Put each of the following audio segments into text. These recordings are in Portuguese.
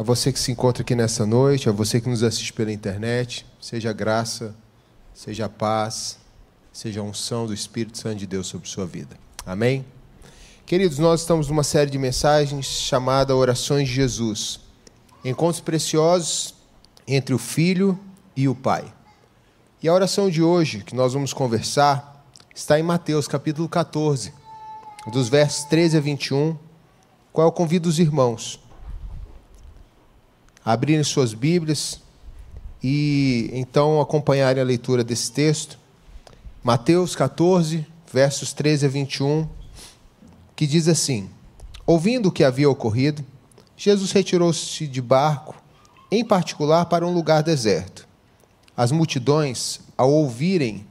a você que se encontra aqui nessa noite, a você que nos assiste pela internet, seja graça, seja paz, seja unção do Espírito Santo de Deus sobre sua vida. Amém? Queridos, nós estamos numa série de mensagens chamada Orações de Jesus. Encontros preciosos entre o Filho e o Pai. E a oração de hoje, que nós vamos conversar, está em Mateus capítulo 14, dos versos 13 a 21, qual eu convido os irmãos abrirem suas Bíblias e então acompanharem a leitura desse texto. Mateus 14, versos 13 a 21, que diz assim: Ouvindo o que havia ocorrido, Jesus retirou-se de barco, em particular para um lugar deserto. As multidões, ao ouvirem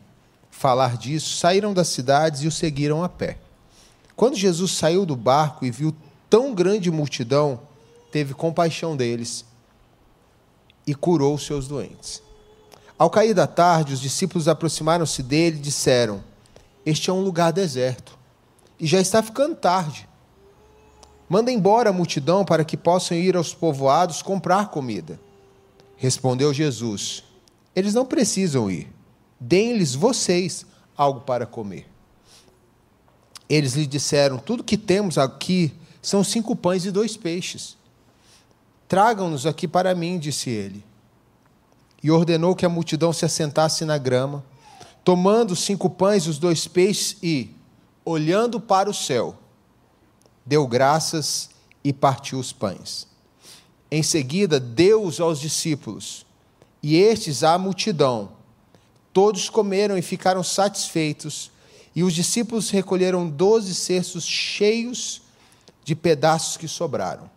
falar disso, saíram das cidades e o seguiram a pé. Quando Jesus saiu do barco e viu tão grande multidão, teve compaixão deles e curou os seus doentes. Ao cair da tarde, os discípulos aproximaram-se dele e disseram: Este é um lugar deserto e já está ficando tarde. Manda embora a multidão para que possam ir aos povoados comprar comida. Respondeu Jesus: Eles não precisam ir. Deem-lhes vocês algo para comer. Eles lhe disseram: Tudo que temos aqui são cinco pães e dois peixes. Tragam-nos aqui para mim, disse ele. E ordenou que a multidão se assentasse na grama, tomando cinco pães e os dois peixes e, olhando para o céu, deu graças e partiu os pães. Em seguida, deu-os aos discípulos, e estes à multidão. Todos comeram e ficaram satisfeitos, e os discípulos recolheram doze cestos cheios de pedaços que sobraram.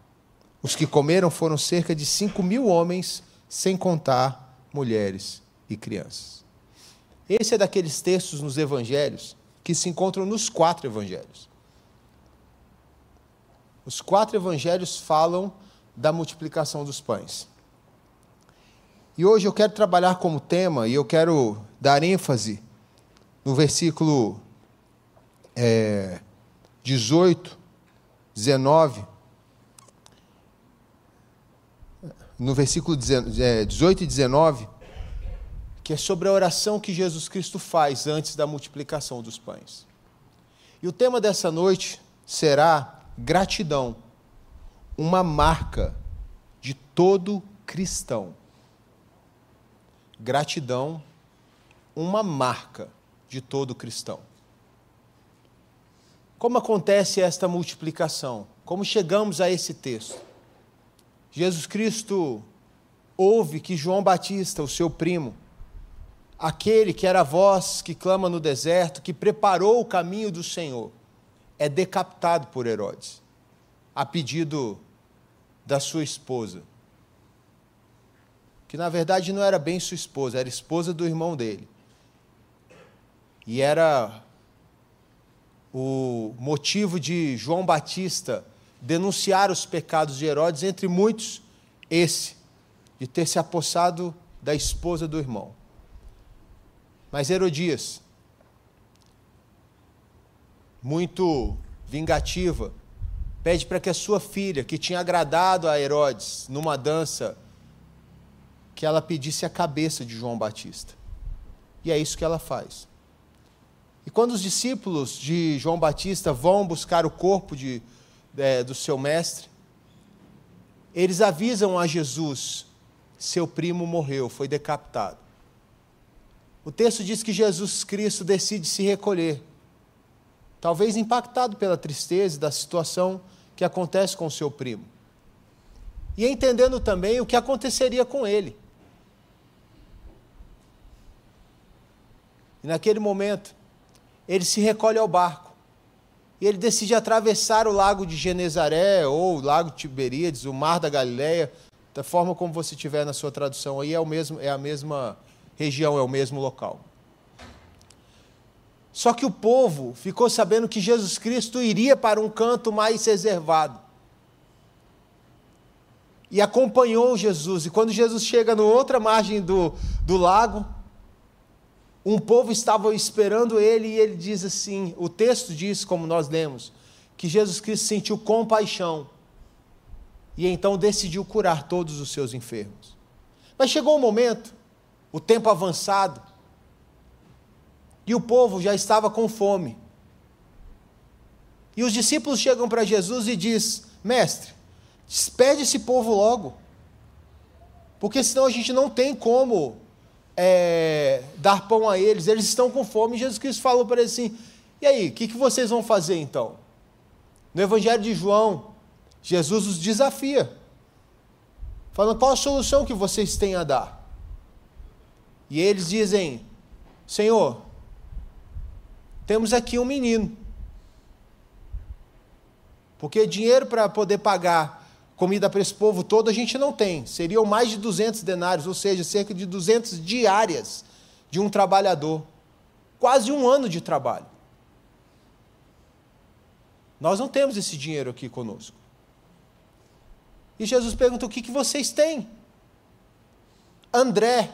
Os que comeram foram cerca de cinco mil homens, sem contar mulheres e crianças. Esse é daqueles textos nos evangelhos que se encontram nos quatro evangelhos. Os quatro evangelhos falam da multiplicação dos pães. E hoje eu quero trabalhar como tema e eu quero dar ênfase no versículo é, 18, 19, no versículo 18 é, e 19, que é sobre a oração que Jesus Cristo faz antes da multiplicação dos pães. E o tema dessa noite será gratidão, uma marca de todo cristão. Gratidão, uma marca de todo cristão. Como acontece esta multiplicação? Como chegamos a esse texto? Jesus Cristo ouve que João Batista, o seu primo, aquele que era a voz que clama no deserto, que preparou o caminho do Senhor, é decapitado por Herodes, a pedido da sua esposa, que na verdade não era bem sua esposa, era esposa do irmão dele. E era o motivo de João Batista denunciar os pecados de Herodes, entre muitos, esse, de ter se apossado da esposa do irmão. Mas Herodias, muito vingativa, pede para que a sua filha, que tinha agradado a Herodes numa dança, que ela pedisse a cabeça de João Batista. E é isso que ela faz. E quando os discípulos de João Batista vão buscar o corpo de é, do seu mestre, eles avisam a Jesus: seu primo morreu, foi decapitado. O texto diz que Jesus Cristo decide se recolher, talvez impactado pela tristeza da situação que acontece com seu primo, e entendendo também o que aconteceria com ele. E naquele momento, ele se recolhe ao barco e ele decide atravessar o lago de Genezaré ou o lago de Tiberíades, o mar da Galileia, da forma como você tiver na sua tradução aí, é, o mesmo, é a mesma região, é o mesmo local. Só que o povo ficou sabendo que Jesus Cristo iria para um canto mais reservado. E acompanhou Jesus. E quando Jesus chega na outra margem do, do lago, um povo estava esperando ele e ele diz assim: o texto diz, como nós lemos, que Jesus Cristo sentiu compaixão e então decidiu curar todos os seus enfermos. Mas chegou um momento, o tempo avançado, e o povo já estava com fome. E os discípulos chegam para Jesus e diz: Mestre, despede esse povo logo, porque senão a gente não tem como é, dar pão a eles, eles estão com fome. Jesus Cristo falou para eles assim: E aí, o que, que vocês vão fazer então? No Evangelho de João, Jesus os desafia, falando qual a solução que vocês têm a dar. E eles dizem: Senhor, temos aqui um menino. Porque dinheiro para poder pagar comida para esse povo todo a gente não tem. Seriam mais de 200 denários, ou seja, cerca de 200 diárias de um trabalhador. Quase um ano de trabalho. Nós não temos esse dinheiro aqui conosco. E Jesus pergunta: o que, que vocês têm? André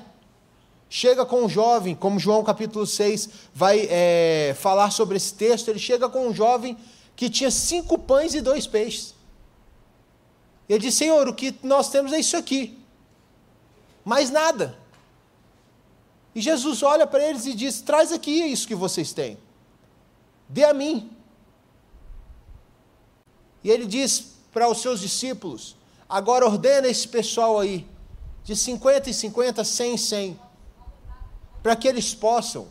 chega com um jovem, como João capítulo 6 vai é, falar sobre esse texto, ele chega com um jovem que tinha cinco pães e dois peixes. Ele diz: Senhor, o que nós temos é isso aqui, mais nada. E Jesus olha para eles e diz: Traz aqui isso que vocês têm, dê a mim. E ele diz para os seus discípulos: Agora ordena esse pessoal aí, de 50 e 50, 100 e 100, para que eles possam,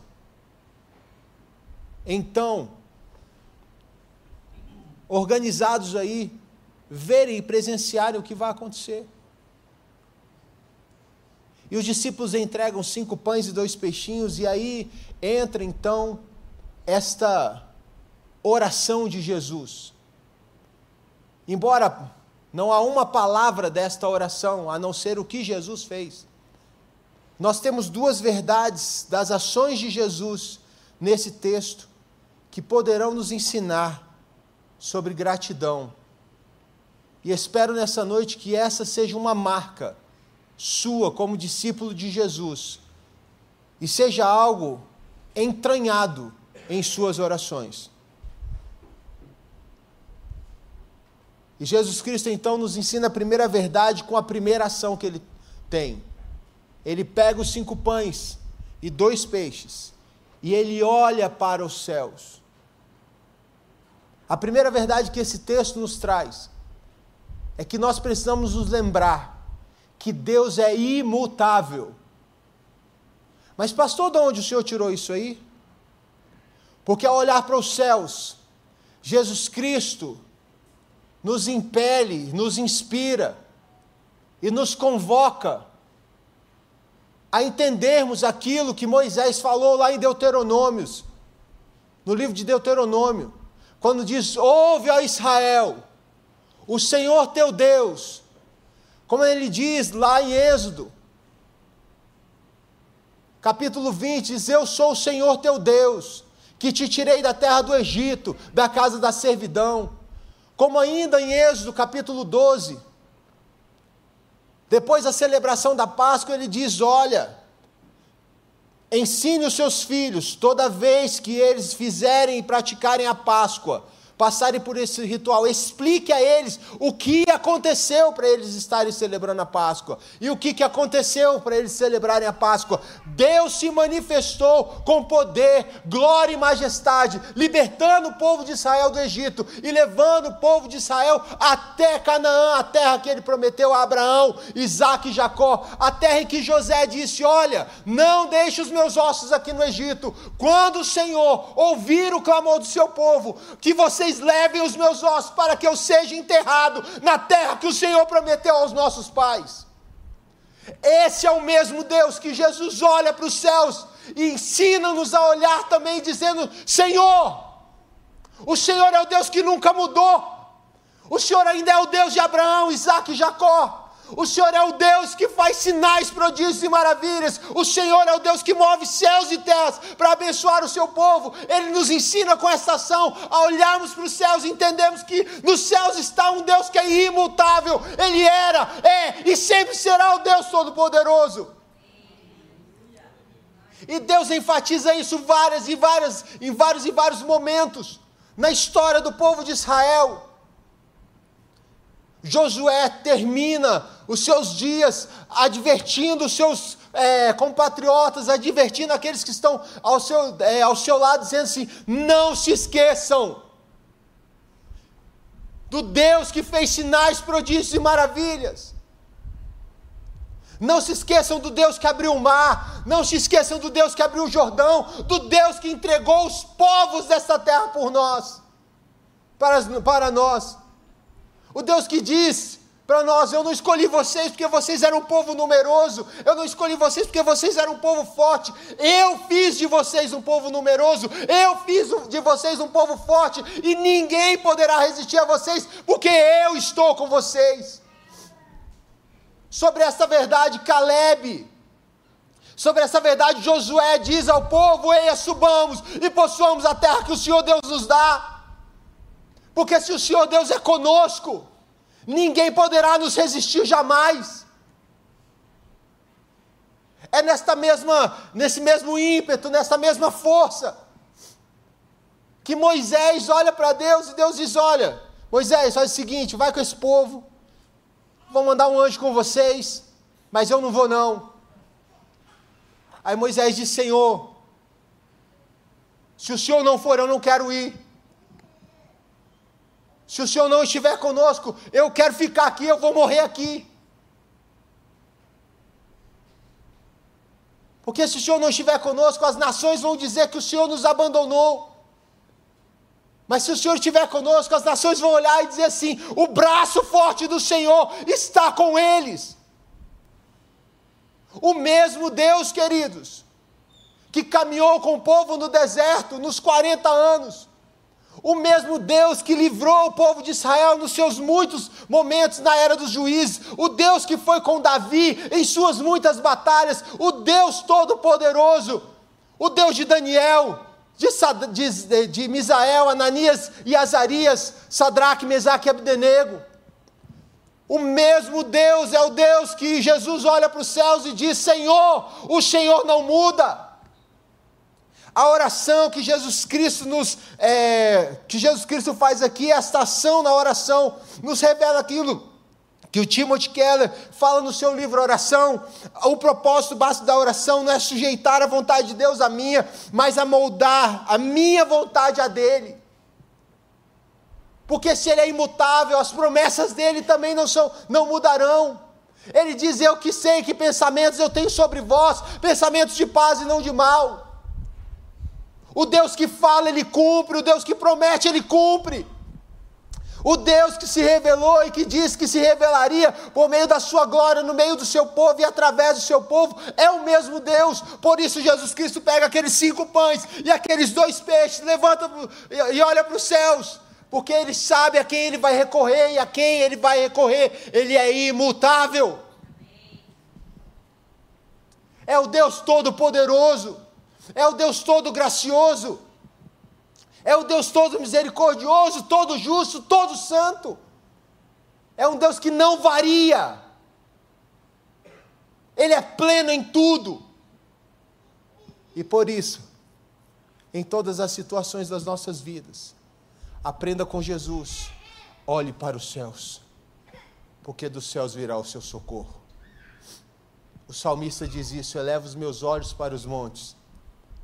então, organizados aí, verem e presenciarem o que vai acontecer. E os discípulos entregam cinco pães e dois peixinhos, e aí entra então esta oração de Jesus. Embora não há uma palavra desta oração a não ser o que Jesus fez. Nós temos duas verdades das ações de Jesus nesse texto que poderão nos ensinar sobre gratidão. E espero nessa noite que essa seja uma marca sua como discípulo de Jesus e seja algo entranhado em suas orações. E Jesus Cristo então nos ensina a primeira verdade com a primeira ação que ele tem. Ele pega os cinco pães e dois peixes e ele olha para os céus. A primeira verdade que esse texto nos traz é que nós precisamos nos lembrar que Deus é imutável. Mas, pastor, de onde o senhor tirou isso aí? Porque ao olhar para os céus, Jesus Cristo nos impele, nos inspira e nos convoca a entendermos aquilo que Moisés falou lá em Deuteronômios, no livro de Deuteronômio, quando diz: Ouve, ó Israel, o Senhor teu Deus, como ele diz lá em Êxodo, capítulo 20: diz: Eu sou o Senhor teu Deus, que te tirei da terra do Egito, da casa da servidão. Como ainda em Êxodo capítulo 12, depois da celebração da Páscoa, ele diz: Olha, ensine os seus filhos, toda vez que eles fizerem e praticarem a Páscoa, passarem por esse ritual, explique a eles o que aconteceu para eles estarem celebrando a Páscoa. E o que, que aconteceu para eles celebrarem a Páscoa? Deus se manifestou com poder, glória e majestade, libertando o povo de Israel do Egito e levando o povo de Israel até Canaã, a terra que ele prometeu a Abraão, Isaac e Jacó, a terra em que José disse: Olha, não deixe os meus ossos aqui no Egito. Quando o Senhor ouvir o clamor do seu povo, que você vocês levem os meus ossos para que eu seja enterrado na terra que o Senhor prometeu aos nossos pais. Esse é o mesmo Deus que Jesus olha para os céus e ensina-nos a olhar também, dizendo: Senhor, o Senhor é o Deus que nunca mudou, o Senhor ainda é o Deus de Abraão, Isaac e Jacó. O Senhor é o Deus que faz sinais, prodígios e maravilhas. O Senhor é o Deus que move céus e terras para abençoar o seu povo. Ele nos ensina com essa ação a olharmos para os céus e entendermos que nos céus está um Deus que é imutável. Ele era, é e sempre será o Deus Todo-Poderoso. E Deus enfatiza isso várias e várias, em vários e vários momentos na história do povo de Israel. Josué termina os seus dias advertindo os seus é, compatriotas, advertindo aqueles que estão ao seu, é, ao seu lado, dizendo assim: não se esqueçam do Deus que fez sinais, prodígios e maravilhas. Não se esqueçam do Deus que abriu o mar, não se esqueçam do Deus que abriu o Jordão, do Deus que entregou os povos desta terra por nós, para, para nós. O Deus que diz para nós: Eu não escolhi vocês porque vocês eram um povo numeroso, eu não escolhi vocês porque vocês eram um povo forte, eu fiz de vocês um povo numeroso, eu fiz de vocês um povo forte, e ninguém poderá resistir a vocês, porque eu estou com vocês sobre essa verdade Caleb. Sobre essa verdade, Josué diz ao povo: Eia, subamos e possuamos a terra que o Senhor Deus nos dá. Porque se o Senhor Deus é conosco, ninguém poderá nos resistir jamais. É nesta mesma, nesse mesmo ímpeto, nessa mesma força, que Moisés olha para Deus e Deus diz: Olha, Moisés, faz o seguinte, vai com esse povo, vou mandar um anjo com vocês, mas eu não vou não. Aí Moisés disse: Senhor, se o Senhor não for, eu não quero ir. Se o Senhor não estiver conosco, eu quero ficar aqui, eu vou morrer aqui. Porque se o Senhor não estiver conosco, as nações vão dizer que o Senhor nos abandonou. Mas se o Senhor estiver conosco, as nações vão olhar e dizer assim: o braço forte do Senhor está com eles. O mesmo Deus, queridos, que caminhou com o povo no deserto nos 40 anos, o mesmo Deus que livrou o povo de Israel nos seus muitos momentos na era dos juízes, o Deus que foi com Davi em suas muitas batalhas, o Deus Todo-Poderoso, o Deus de Daniel, de, de, de Misael, Ananias e Azarias, Sadraque, Mesaque e Abdenego. O mesmo Deus é o Deus que Jesus olha para os céus e diz: Senhor, o Senhor não muda. A oração que Jesus Cristo nos, é, que Jesus Cristo faz aqui, esta ação na oração, nos revela aquilo que o Timothy Keller fala no seu livro Oração, o propósito básico da oração não é sujeitar a vontade de Deus à minha, mas a moldar a minha vontade à dele. Porque se ele é imutável, as promessas dele também não são, não mudarão. Ele diz: "Eu que sei que pensamentos eu tenho sobre vós, pensamentos de paz e não de mal". O Deus que fala, ele cumpre, o Deus que promete, ele cumpre. O Deus que se revelou e que disse que se revelaria por meio da sua glória no meio do seu povo e através do seu povo, é o mesmo Deus. Por isso, Jesus Cristo pega aqueles cinco pães e aqueles dois peixes, levanta e olha para os céus, porque ele sabe a quem ele vai recorrer e a quem ele vai recorrer, ele é imutável. É o Deus Todo-Poderoso, é o Deus Todo-Gracioso é o Deus todo misericordioso, todo justo, todo santo. É um Deus que não varia. Ele é pleno em tudo. E por isso, em todas as situações das nossas vidas, aprenda com Jesus, olhe para os céus, porque dos céus virá o seu socorro. O salmista diz isso: eleva os meus olhos para os montes,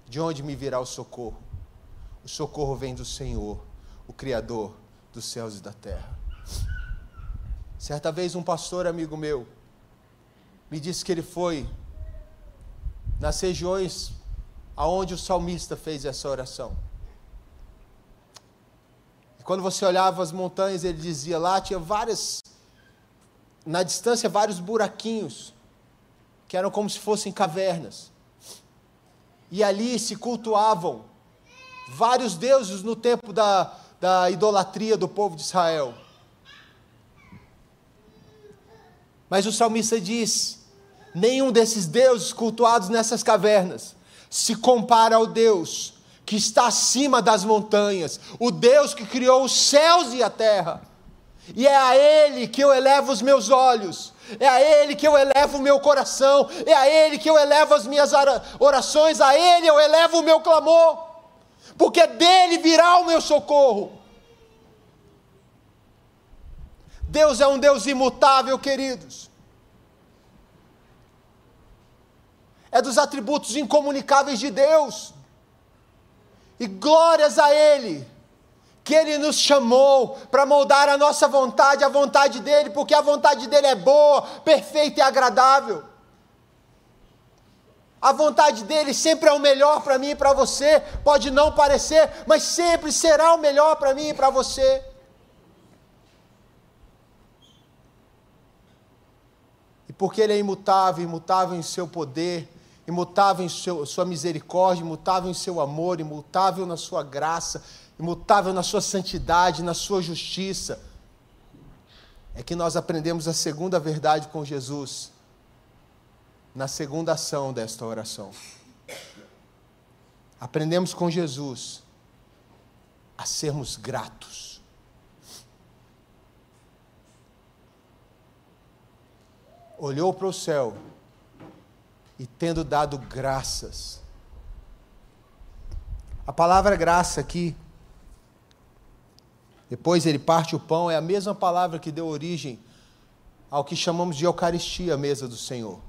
de onde me virá o socorro? O socorro vem do Senhor, o Criador dos céus e da terra. Certa vez, um pastor amigo meu me disse que ele foi nas regiões aonde o salmista fez essa oração. E quando você olhava as montanhas, ele dizia lá tinha várias, na distância, vários buraquinhos, que eram como se fossem cavernas. E ali se cultuavam vários deuses no tempo da, da idolatria do povo de Israel. Mas o salmista diz: nenhum desses deuses cultuados nessas cavernas se compara ao Deus que está acima das montanhas, o Deus que criou os céus e a terra. E é a Ele que eu elevo os meus olhos, é a Ele que eu elevo o meu coração, é a Ele que eu elevo as minhas orações, a Ele eu elevo o meu clamor porque dele virá o meu socorro. Deus é um Deus imutável, queridos. É dos atributos incomunicáveis de Deus. E glórias a Ele, que Ele nos chamou para moldar a nossa vontade, a vontade dEle, porque a vontade dEle é boa, perfeita e agradável. A vontade dele sempre é o melhor para mim e para você. Pode não parecer, mas sempre será o melhor para mim e para você. E porque ele é imutável, imutável em seu poder, imutável em seu, sua misericórdia, imutável em seu amor, imutável na sua graça, imutável na sua santidade, na sua justiça, é que nós aprendemos a segunda verdade com Jesus na segunda ação desta oração. Aprendemos com Jesus a sermos gratos. Olhou para o céu e, tendo dado graças, a palavra graça aqui, depois ele parte o pão, é a mesma palavra que deu origem ao que chamamos de Eucaristia, a mesa do Senhor.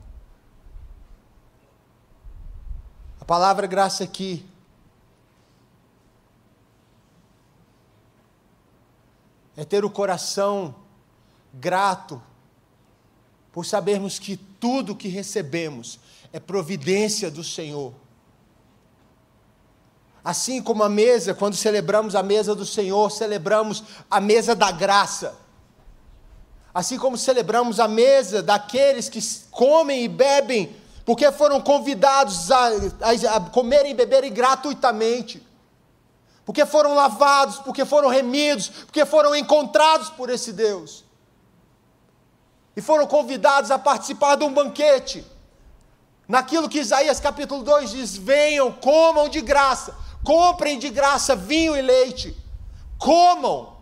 A palavra graça aqui é ter o coração grato por sabermos que tudo que recebemos é providência do Senhor. Assim como a mesa, quando celebramos a mesa do Senhor, celebramos a mesa da graça. Assim como celebramos a mesa daqueles que comem e bebem porque foram convidados a, a, a comerem e beberem gratuitamente, porque foram lavados, porque foram remidos, porque foram encontrados por esse Deus, e foram convidados a participar de um banquete, naquilo que Isaías capítulo 2 diz: venham, comam de graça, comprem de graça vinho e leite, comam,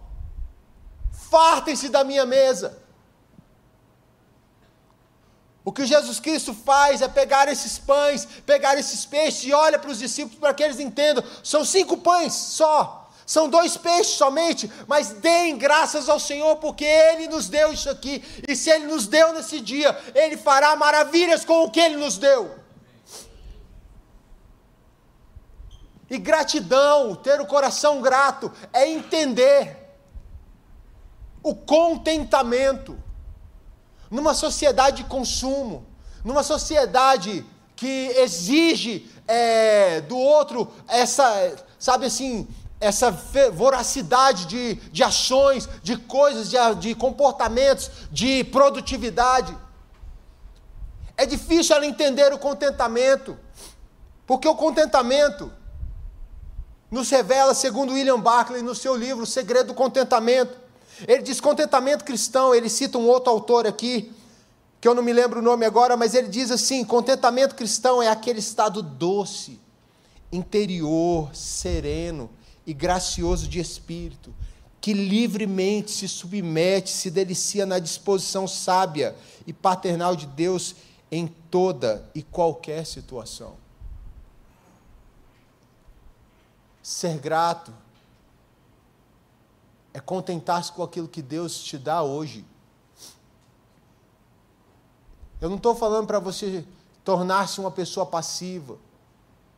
fartem-se da minha mesa. O que Jesus Cristo faz é pegar esses pães, pegar esses peixes e olha para os discípulos para que eles entendam: são cinco pães só, são dois peixes somente, mas deem graças ao Senhor, porque Ele nos deu isso aqui, e se Ele nos deu nesse dia, Ele fará maravilhas com o que Ele nos deu. E gratidão, ter o coração grato, é entender o contentamento numa sociedade de consumo, numa sociedade que exige é, do outro essa, sabe assim, essa voracidade de, de ações, de coisas, de, de comportamentos, de produtividade. É difícil ela entender o contentamento, porque o contentamento nos revela, segundo William Barclay, no seu livro O Segredo do Contentamento, ele diz contentamento cristão, ele cita um outro autor aqui, que eu não me lembro o nome agora, mas ele diz assim: contentamento cristão é aquele estado doce, interior, sereno e gracioso de espírito, que livremente se submete, se delicia na disposição sábia e paternal de Deus em toda e qualquer situação. Ser grato é contentar-se com aquilo que Deus te dá hoje. Eu não estou falando para você tornar-se uma pessoa passiva.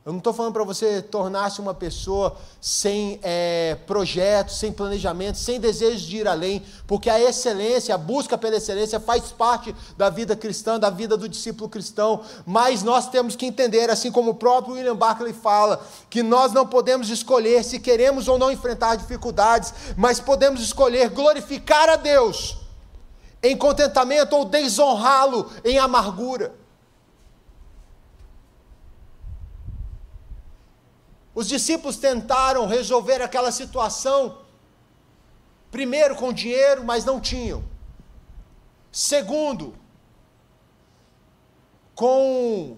Eu não estou falando para você tornar-se uma pessoa sem é, projeto, sem planejamento, sem desejo de ir além, porque a excelência, a busca pela excelência faz parte da vida cristã, da vida do discípulo cristão, mas nós temos que entender, assim como o próprio William Barclay fala, que nós não podemos escolher se queremos ou não enfrentar dificuldades, mas podemos escolher glorificar a Deus em contentamento ou desonrá-lo em amargura. Os discípulos tentaram resolver aquela situação, primeiro com dinheiro, mas não tinham. Segundo, com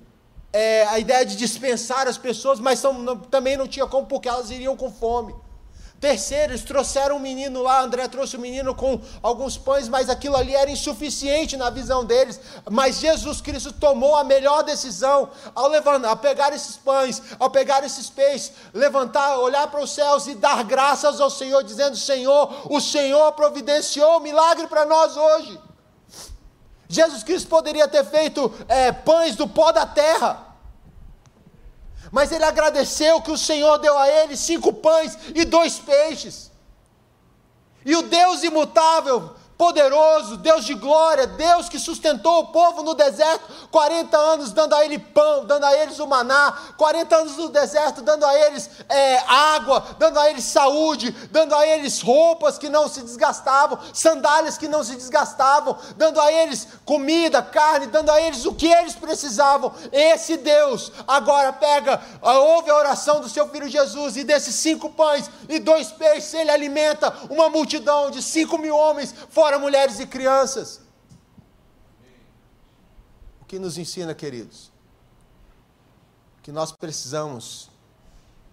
é, a ideia de dispensar as pessoas, mas são, não, também não tinha como, porque elas iriam com fome. Terceiro, eles trouxeram um menino lá, André trouxe o um menino com alguns pães, mas aquilo ali era insuficiente na visão deles. Mas Jesus Cristo tomou a melhor decisão ao levantar, ao pegar esses pães, ao pegar esses peixes, levantar, olhar para os céus e dar graças ao Senhor, dizendo: Senhor, o Senhor providenciou um milagre para nós hoje. Jesus Cristo poderia ter feito é, pães do pó da terra mas ele agradeceu que o Senhor deu a ele cinco pães e dois peixes. E o Deus imutável poderoso, Deus de glória, Deus que sustentou o povo no deserto 40 anos, dando a ele pão, dando a eles o maná, 40 anos no deserto, dando a eles é, água, dando a eles saúde, dando a eles roupas que não se desgastavam, sandálias que não se desgastavam, dando a eles comida, carne, dando a eles o que eles precisavam. Esse Deus agora pega, ouve a oração do seu filho Jesus e desses cinco pães e dois peixes, ele alimenta uma multidão de cinco mil homens fora mulheres e crianças. O que nos ensina, queridos? Que nós precisamos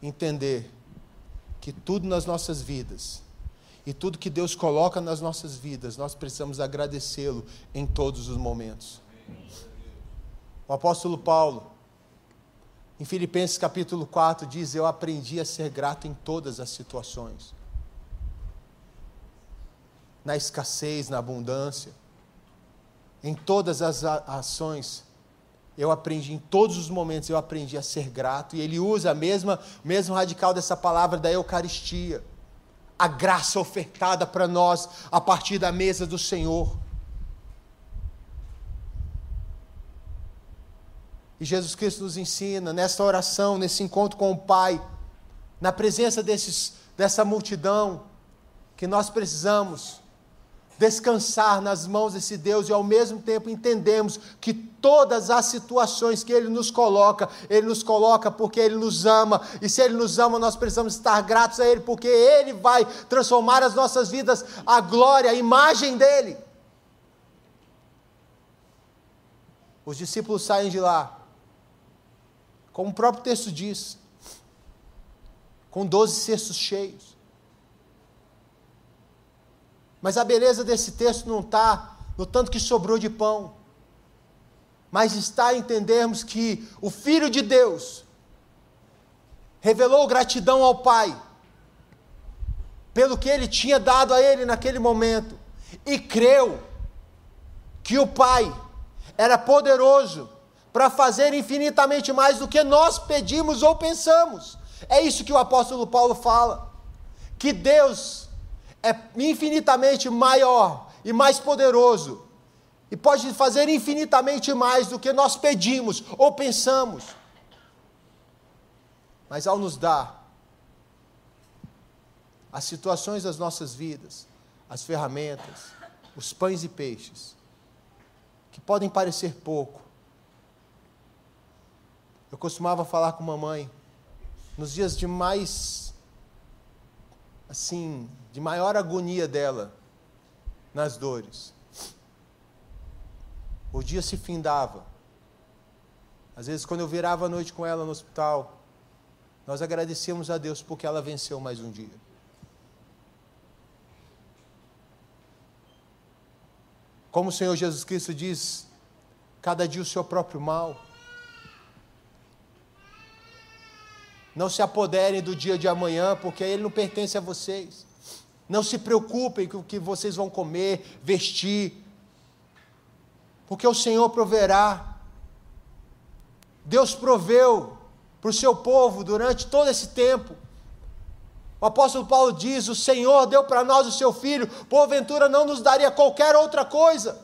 entender que tudo nas nossas vidas, e tudo que Deus coloca nas nossas vidas, nós precisamos agradecê-lo em todos os momentos. O apóstolo Paulo, em Filipenses capítulo 4, diz: Eu aprendi a ser grato em todas as situações na escassez, na abundância, em todas as ações. Eu aprendi, em todos os momentos, eu aprendi a ser grato. E ele usa a mesma, o mesmo radical dessa palavra da Eucaristia. A graça ofertada para nós a partir da mesa do Senhor. E Jesus Cristo nos ensina, nessa oração, nesse encontro com o Pai, na presença desses, dessa multidão, que nós precisamos descansar nas mãos desse Deus e ao mesmo tempo entendemos que todas as situações que Ele nos coloca, Ele nos coloca porque Ele nos ama, e se Ele nos ama, nós precisamos estar gratos a Ele, porque Ele vai transformar as nossas vidas a glória, a imagem dEle. Os discípulos saem de lá, como o próprio texto diz, com doze cestos cheios. Mas a beleza desse texto não está no tanto que sobrou de pão, mas está em entendermos que o Filho de Deus revelou gratidão ao Pai pelo que ele tinha dado a ele naquele momento e creu que o Pai era poderoso para fazer infinitamente mais do que nós pedimos ou pensamos. É isso que o apóstolo Paulo fala. Que Deus é infinitamente maior e mais poderoso, e pode fazer infinitamente mais do que nós pedimos ou pensamos. Mas ao nos dar as situações das nossas vidas, as ferramentas, os pães e peixes, que podem parecer pouco. Eu costumava falar com mamãe, nos dias de mais, assim, de maior agonia dela nas dores. O dia se findava. Às vezes, quando eu virava a noite com ela no hospital, nós agradecemos a Deus porque ela venceu mais um dia. Como o Senhor Jesus Cristo diz, cada dia o seu próprio mal. Não se apoderem do dia de amanhã, porque ele não pertence a vocês. Não se preocupem com o que vocês vão comer, vestir, porque o Senhor proverá. Deus proveu para o seu povo durante todo esse tempo. O apóstolo Paulo diz: O Senhor deu para nós o seu filho, porventura não nos daria qualquer outra coisa.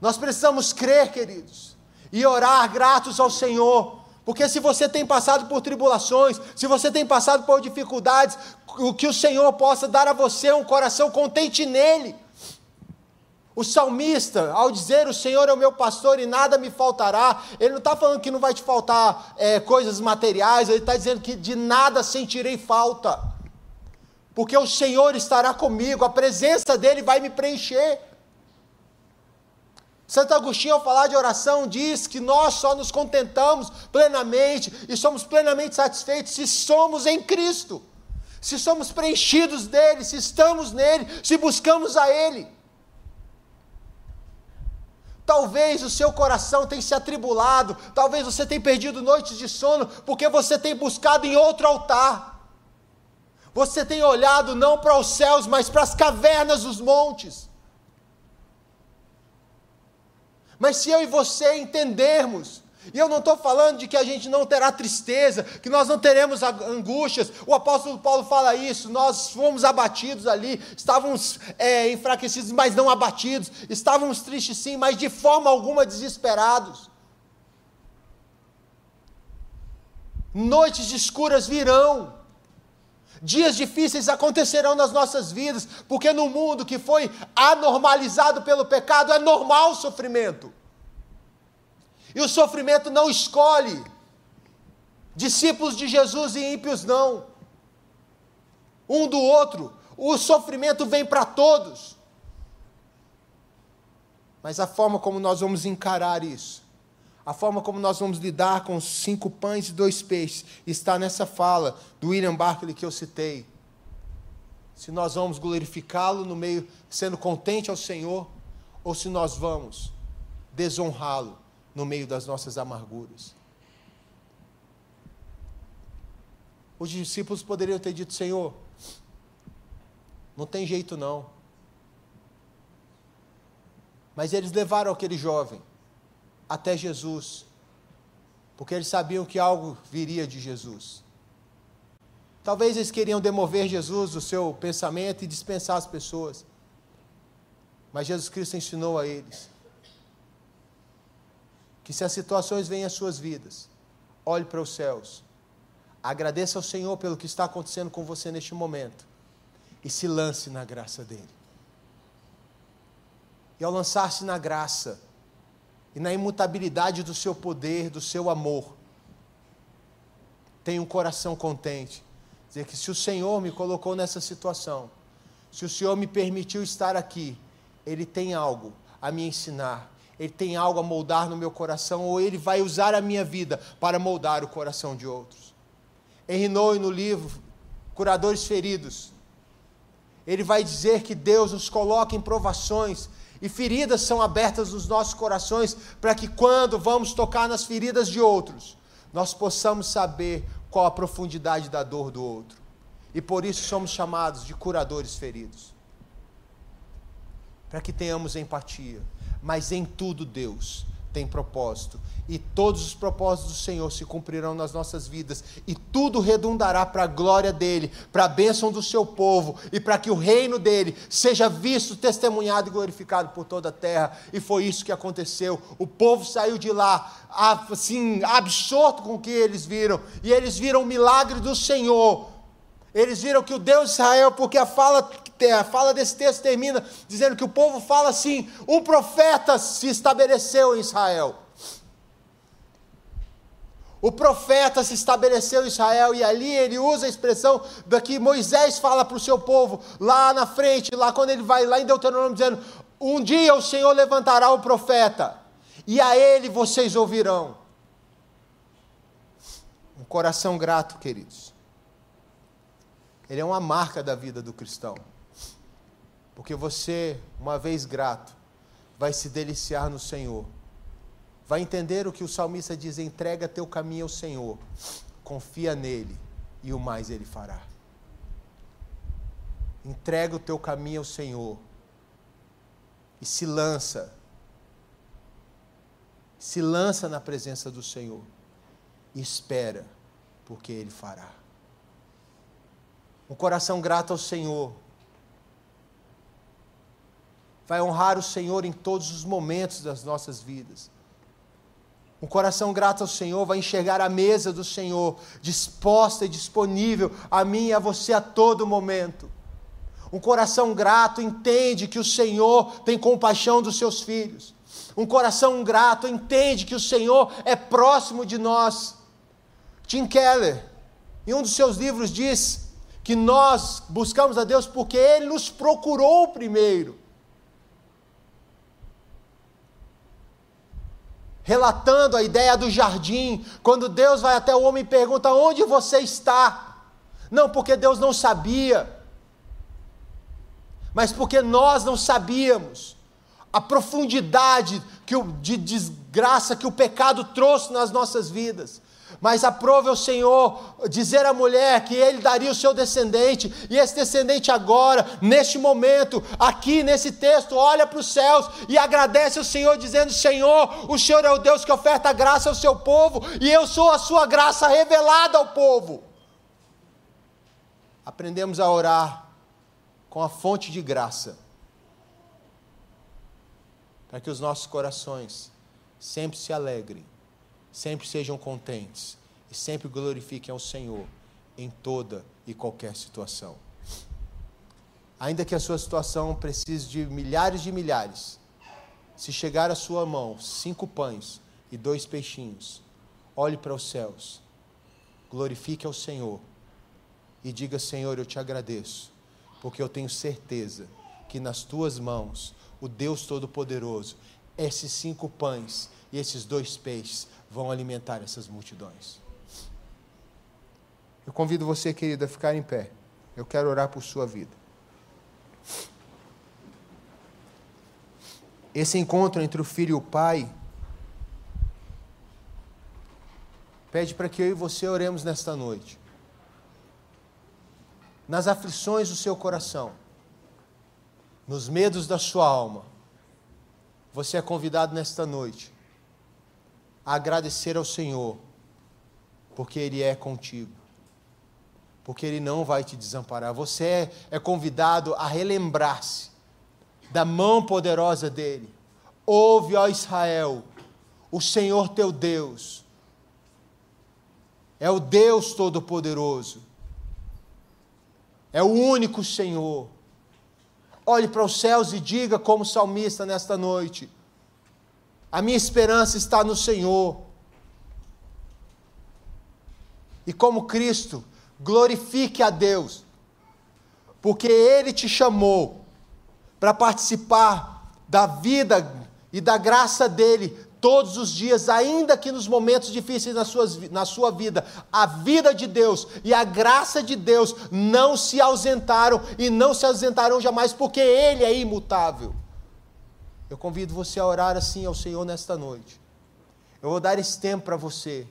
Nós precisamos crer, queridos, e orar gratos ao Senhor, porque se você tem passado por tribulações, se você tem passado por dificuldades, o que o Senhor possa dar a você é um coração contente nele. O salmista, ao dizer o Senhor é o meu pastor e nada me faltará, ele não está falando que não vai te faltar é, coisas materiais, ele está dizendo que de nada sentirei falta, porque o Senhor estará comigo, a presença dele vai me preencher. Santo Agostinho, ao falar de oração, diz que nós só nos contentamos plenamente e somos plenamente satisfeitos se somos em Cristo. se somos preenchidos dele, se estamos nele, se buscamos a ele. Talvez o seu coração tenha se atribulado, talvez você tenha perdido noites de sono, porque você tem buscado em outro altar. Você tem olhado não para os céus, mas para as cavernas dos montes. Mas se eu e você entendermos e eu não estou falando de que a gente não terá tristeza, que nós não teremos angústias. O apóstolo Paulo fala isso. Nós fomos abatidos ali, estávamos é, enfraquecidos, mas não abatidos. Estávamos tristes sim, mas de forma alguma desesperados. Noites escuras virão. Dias difíceis acontecerão nas nossas vidas, porque no mundo que foi anormalizado pelo pecado é normal o sofrimento. E o sofrimento não escolhe discípulos de Jesus e ímpios, não. Um do outro. O sofrimento vem para todos. Mas a forma como nós vamos encarar isso, a forma como nós vamos lidar com cinco pães e dois peixes, está nessa fala do William Barclay que eu citei. Se nós vamos glorificá-lo no meio, sendo contente ao Senhor, ou se nós vamos desonrá-lo no meio das nossas amarguras. Os discípulos poderiam ter dito: Senhor, não tem jeito não. Mas eles levaram aquele jovem até Jesus, porque eles sabiam que algo viria de Jesus. Talvez eles queriam demover Jesus do seu pensamento e dispensar as pessoas. Mas Jesus Cristo ensinou a eles que se as situações vêm às suas vidas, olhe para os céus, agradeça ao Senhor pelo que está acontecendo com você neste momento e se lance na graça dEle. E ao lançar-se na graça e na imutabilidade do seu poder, do seu amor, tenha um coração contente. Dizer que se o Senhor me colocou nessa situação, se o Senhor me permitiu estar aqui, Ele tem algo a me ensinar, ele tem algo a moldar no meu coração, ou ele vai usar a minha vida para moldar o coração de outros. Henry Noe, no livro Curadores Feridos, ele vai dizer que Deus nos coloca em provações e feridas são abertas nos nossos corações para que quando vamos tocar nas feridas de outros, nós possamos saber qual a profundidade da dor do outro. E por isso somos chamados de curadores feridos. Para que tenhamos empatia mas em tudo Deus tem propósito. E todos os propósitos do Senhor se cumprirão nas nossas vidas, e tudo redundará para a glória dele, para a bênção do seu povo, e para que o reino dele seja visto, testemunhado e glorificado por toda a terra. E foi isso que aconteceu. O povo saiu de lá, assim, absorto com o que eles viram, e eles viram o milagre do Senhor. Eles viram que o Deus de Israel, porque a fala a fala desse texto termina dizendo que o povo fala assim: um profeta se estabeleceu em Israel. O profeta se estabeleceu em Israel e ali ele usa a expressão da que Moisés fala para o seu povo, lá na frente, lá quando ele vai lá em Deuteronômio, dizendo: Um dia o Senhor levantará o profeta, e a ele vocês ouvirão. Um coração grato, queridos. Ele é uma marca da vida do cristão. Porque você, uma vez grato, vai se deliciar no Senhor. Vai entender o que o salmista diz: entrega teu caminho ao Senhor, confia nele e o mais ele fará. Entrega o teu caminho ao Senhor e se lança. Se lança na presença do Senhor e espera, porque ele fará. Um coração grato ao Senhor vai honrar o Senhor em todos os momentos das nossas vidas. Um coração grato ao Senhor vai enxergar a mesa do Senhor disposta e disponível a mim e a você a todo momento. Um coração grato entende que o Senhor tem compaixão dos seus filhos. Um coração grato entende que o Senhor é próximo de nós. Tim Keller, em um dos seus livros, diz que nós buscamos a Deus porque Ele nos procurou primeiro. Relatando a ideia do jardim, quando Deus vai até o homem e pergunta: Onde você está? Não porque Deus não sabia, mas porque nós não sabíamos a profundidade que o, de desgraça que o pecado trouxe nas nossas vidas. Mas aprove o Senhor dizer à mulher que ele daria o seu descendente, e esse descendente agora, neste momento, aqui nesse texto, olha para os céus e agradece ao Senhor, dizendo: Senhor, o Senhor é o Deus que oferta graça ao seu povo, e eu sou a sua graça revelada ao povo. Aprendemos a orar com a fonte de graça, para que os nossos corações sempre se alegrem sempre sejam contentes e sempre glorifiquem ao Senhor em toda e qualquer situação. Ainda que a sua situação precise de milhares de milhares, se chegar à sua mão cinco pães e dois peixinhos, olhe para os céus, glorifique ao Senhor e diga: Senhor, eu te agradeço, porque eu tenho certeza que nas tuas mãos, o Deus Todo-Poderoso, esses cinco pães e esses dois peixes vão alimentar essas multidões. Eu convido você, querido, a ficar em pé. Eu quero orar por sua vida. Esse encontro entre o filho e o pai pede para que eu e você oremos nesta noite. Nas aflições do seu coração, nos medos da sua alma, você é convidado nesta noite agradecer ao Senhor, porque Ele é contigo, porque Ele não vai te desamparar. Você é, é convidado a relembrar-se da mão poderosa dEle. Ouve, ó Israel, o Senhor teu Deus é o Deus Todo-Poderoso, é o único Senhor. Olhe para os céus e diga, como salmista nesta noite: a minha esperança está no Senhor. E como Cristo, glorifique a Deus, porque Ele te chamou para participar da vida e da graça dEle todos os dias, ainda que nos momentos difíceis na, suas, na sua vida, a vida de Deus e a graça de Deus não se ausentaram e não se ausentarão jamais, porque Ele é imutável. Eu convido você a orar assim ao Senhor nesta noite. Eu vou dar esse tempo para você,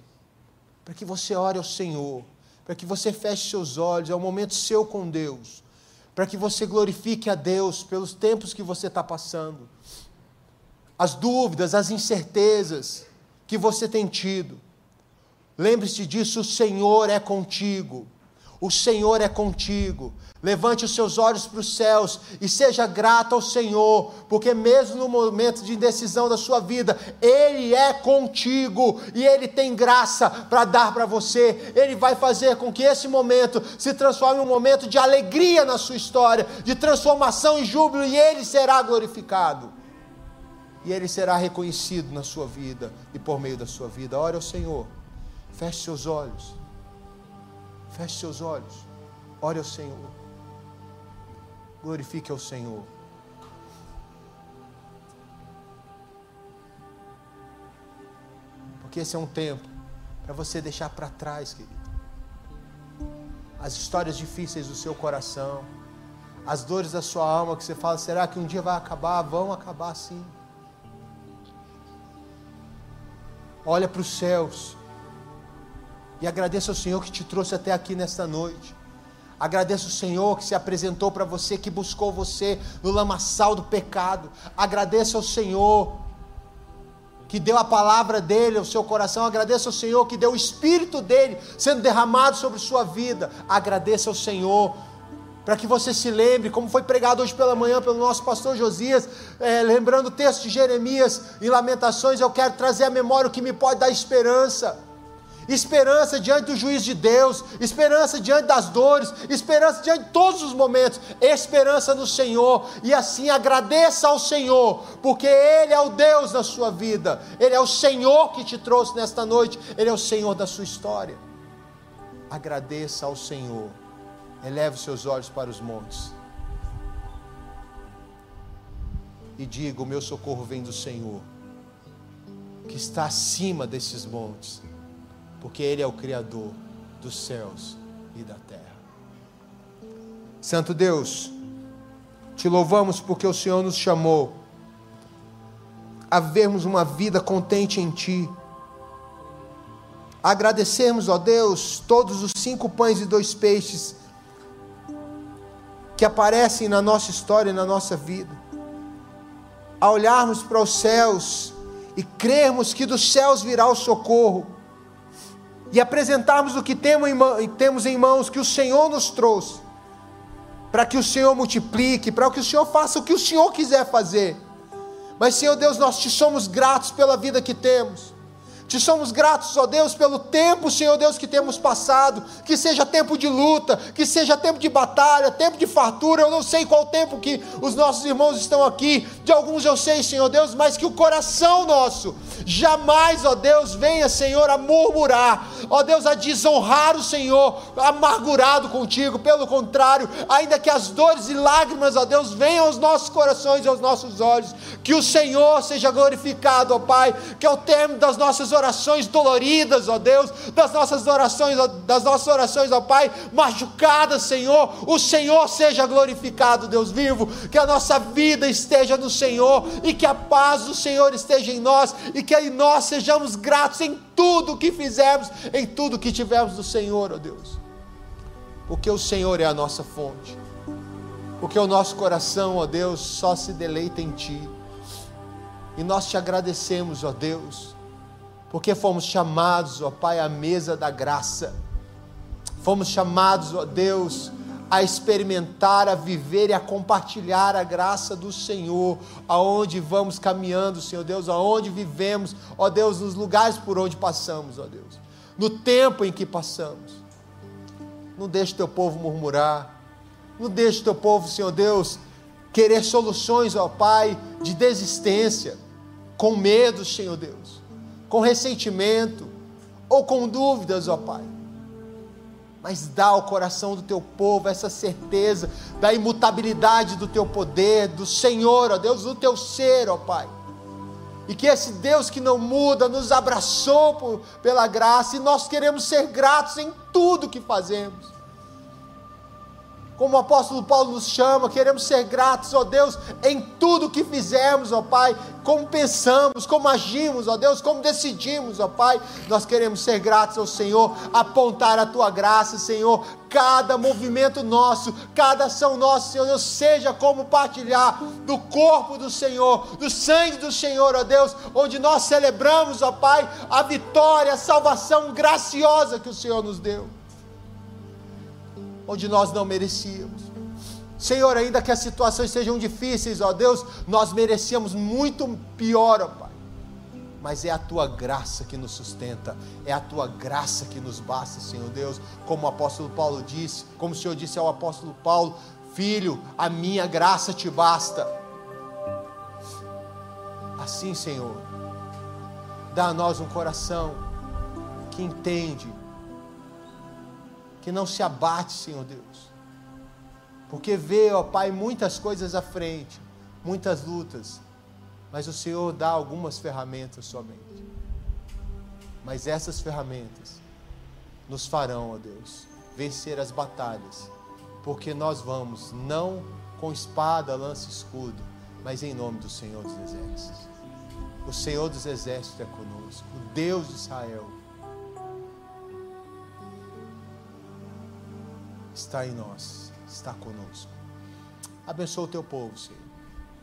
para que você ore ao Senhor, para que você feche seus olhos, é um momento seu com Deus, para que você glorifique a Deus pelos tempos que você está passando, as dúvidas, as incertezas que você tem tido. Lembre-se disso: o Senhor é contigo. O Senhor é contigo. Levante os seus olhos para os céus e seja grato ao Senhor, porque mesmo no momento de indecisão da sua vida, Ele é contigo e Ele tem graça para dar para você. Ele vai fazer com que esse momento se transforme em um momento de alegria na sua história, de transformação e júbilo, e Ele será glorificado. E Ele será reconhecido na sua vida e por meio da sua vida. Ore ao Senhor, feche seus olhos. Feche seus olhos. Ore ao Senhor. Glorifique ao Senhor. Porque esse é um tempo para você deixar para trás, querido. As histórias difíceis do seu coração, as dores da sua alma que você fala, será que um dia vai acabar? Vão acabar sim. Olha para os céus e agradeça ao Senhor que te trouxe até aqui nesta noite. Agradeça o Senhor que se apresentou para você, que buscou você no lamaçal do pecado. Agradeça ao Senhor que deu a palavra dele ao seu coração. Agradeça ao Senhor que deu o Espírito dele sendo derramado sobre sua vida. Agradeça ao Senhor para que você se lembre, como foi pregado hoje pela manhã pelo nosso pastor Josias, é, lembrando o texto de Jeremias em Lamentações, eu quero trazer à memória o que me pode dar esperança esperança diante do juiz de Deus, esperança diante das dores, esperança diante de todos os momentos, esperança no Senhor, e assim agradeça ao Senhor, porque Ele é o Deus da sua vida, Ele é o Senhor que te trouxe nesta noite, Ele é o Senhor da sua história. Agradeça ao Senhor, eleve os seus olhos para os montes. E diga: O meu socorro vem do Senhor, que está acima desses montes porque Ele é o Criador dos céus e da terra. Santo Deus, te louvamos porque o Senhor nos chamou a vermos uma vida contente em Ti. Agradecermos, ó Deus, todos os cinco pães e dois peixes que aparecem na nossa história e na nossa vida. A olharmos para os céus e crermos que dos céus virá o socorro, e apresentarmos o que temos em mãos, que o Senhor nos trouxe, para que o Senhor multiplique, para que o Senhor faça o que o Senhor quiser fazer. Mas, Senhor Deus, nós te somos gratos pela vida que temos. Te somos gratos, ó Deus, pelo tempo, Senhor Deus, que temos passado, que seja tempo de luta, que seja tempo de batalha, tempo de fartura, eu não sei qual tempo que os nossos irmãos estão aqui, de alguns eu sei, Senhor Deus, mas que o coração nosso jamais, ó Deus, venha, Senhor, a murmurar, ó Deus, a desonrar o Senhor, amargurado contigo, pelo contrário, ainda que as dores e lágrimas, ó Deus, venham aos nossos corações e aos nossos olhos, que o Senhor seja glorificado, ó Pai, que ao termo das nossas orações doloridas, ó Deus, das nossas orações, das nossas orações, ó Pai, machucadas, Senhor, o Senhor seja glorificado, Deus vivo, que a nossa vida esteja no Senhor e que a paz do Senhor esteja em nós e que em nós sejamos gratos em tudo que fizemos, em tudo que tivemos do Senhor, ó Deus. Porque o Senhor é a nossa fonte. Porque o nosso coração, ó Deus, só se deleita em Ti. E nós te agradecemos, ó Deus, porque fomos chamados, ó Pai, à mesa da graça. Fomos chamados, ó Deus, a experimentar, a viver e a compartilhar a graça do Senhor, aonde vamos caminhando, Senhor Deus, aonde vivemos, ó Deus, nos lugares por onde passamos, ó Deus, no tempo em que passamos. Não deixe teu povo murmurar, não deixe teu povo, Senhor Deus, querer soluções, ó Pai, de desistência, com medo, Senhor Deus. Com ressentimento. Ou com dúvidas, ó Pai. Mas dá ao coração do teu povo essa certeza da imutabilidade do teu poder, do Senhor, ó Deus, do teu ser, ó Pai. E que esse Deus que não muda nos abraçou por, pela graça e nós queremos ser gratos em tudo que fazemos como o apóstolo Paulo nos chama, queremos ser gratos, ó Deus, em tudo que fizemos, ó Pai, como pensamos, como agimos, ó Deus, como decidimos, ó Pai, nós queremos ser gratos ao Senhor, apontar a tua graça, Senhor, cada movimento nosso, cada ação nossa, Senhor Deus, seja como partilhar do corpo do Senhor, do sangue do Senhor, ó Deus, onde nós celebramos, ó Pai, a vitória, a salvação graciosa que o Senhor nos deu onde nós não merecíamos. Senhor, ainda que as situações sejam difíceis, ó Deus, nós merecíamos muito pior, ó Pai. Mas é a tua graça que nos sustenta, é a tua graça que nos basta, Senhor Deus. Como o apóstolo Paulo disse, como o Senhor disse ao apóstolo Paulo: Filho, a minha graça te basta. Assim, Senhor, dá a nós um coração que entende que não se abate, Senhor Deus. Porque vê, ó Pai, muitas coisas à frente, muitas lutas, mas o Senhor dá algumas ferramentas somente. Mas essas ferramentas nos farão, ó Deus, vencer as batalhas, porque nós vamos não com espada, lança e escudo, mas em nome do Senhor dos Exércitos. O Senhor dos Exércitos é conosco, o Deus de Israel está em nós, está conosco. Abençoa o teu povo, Senhor.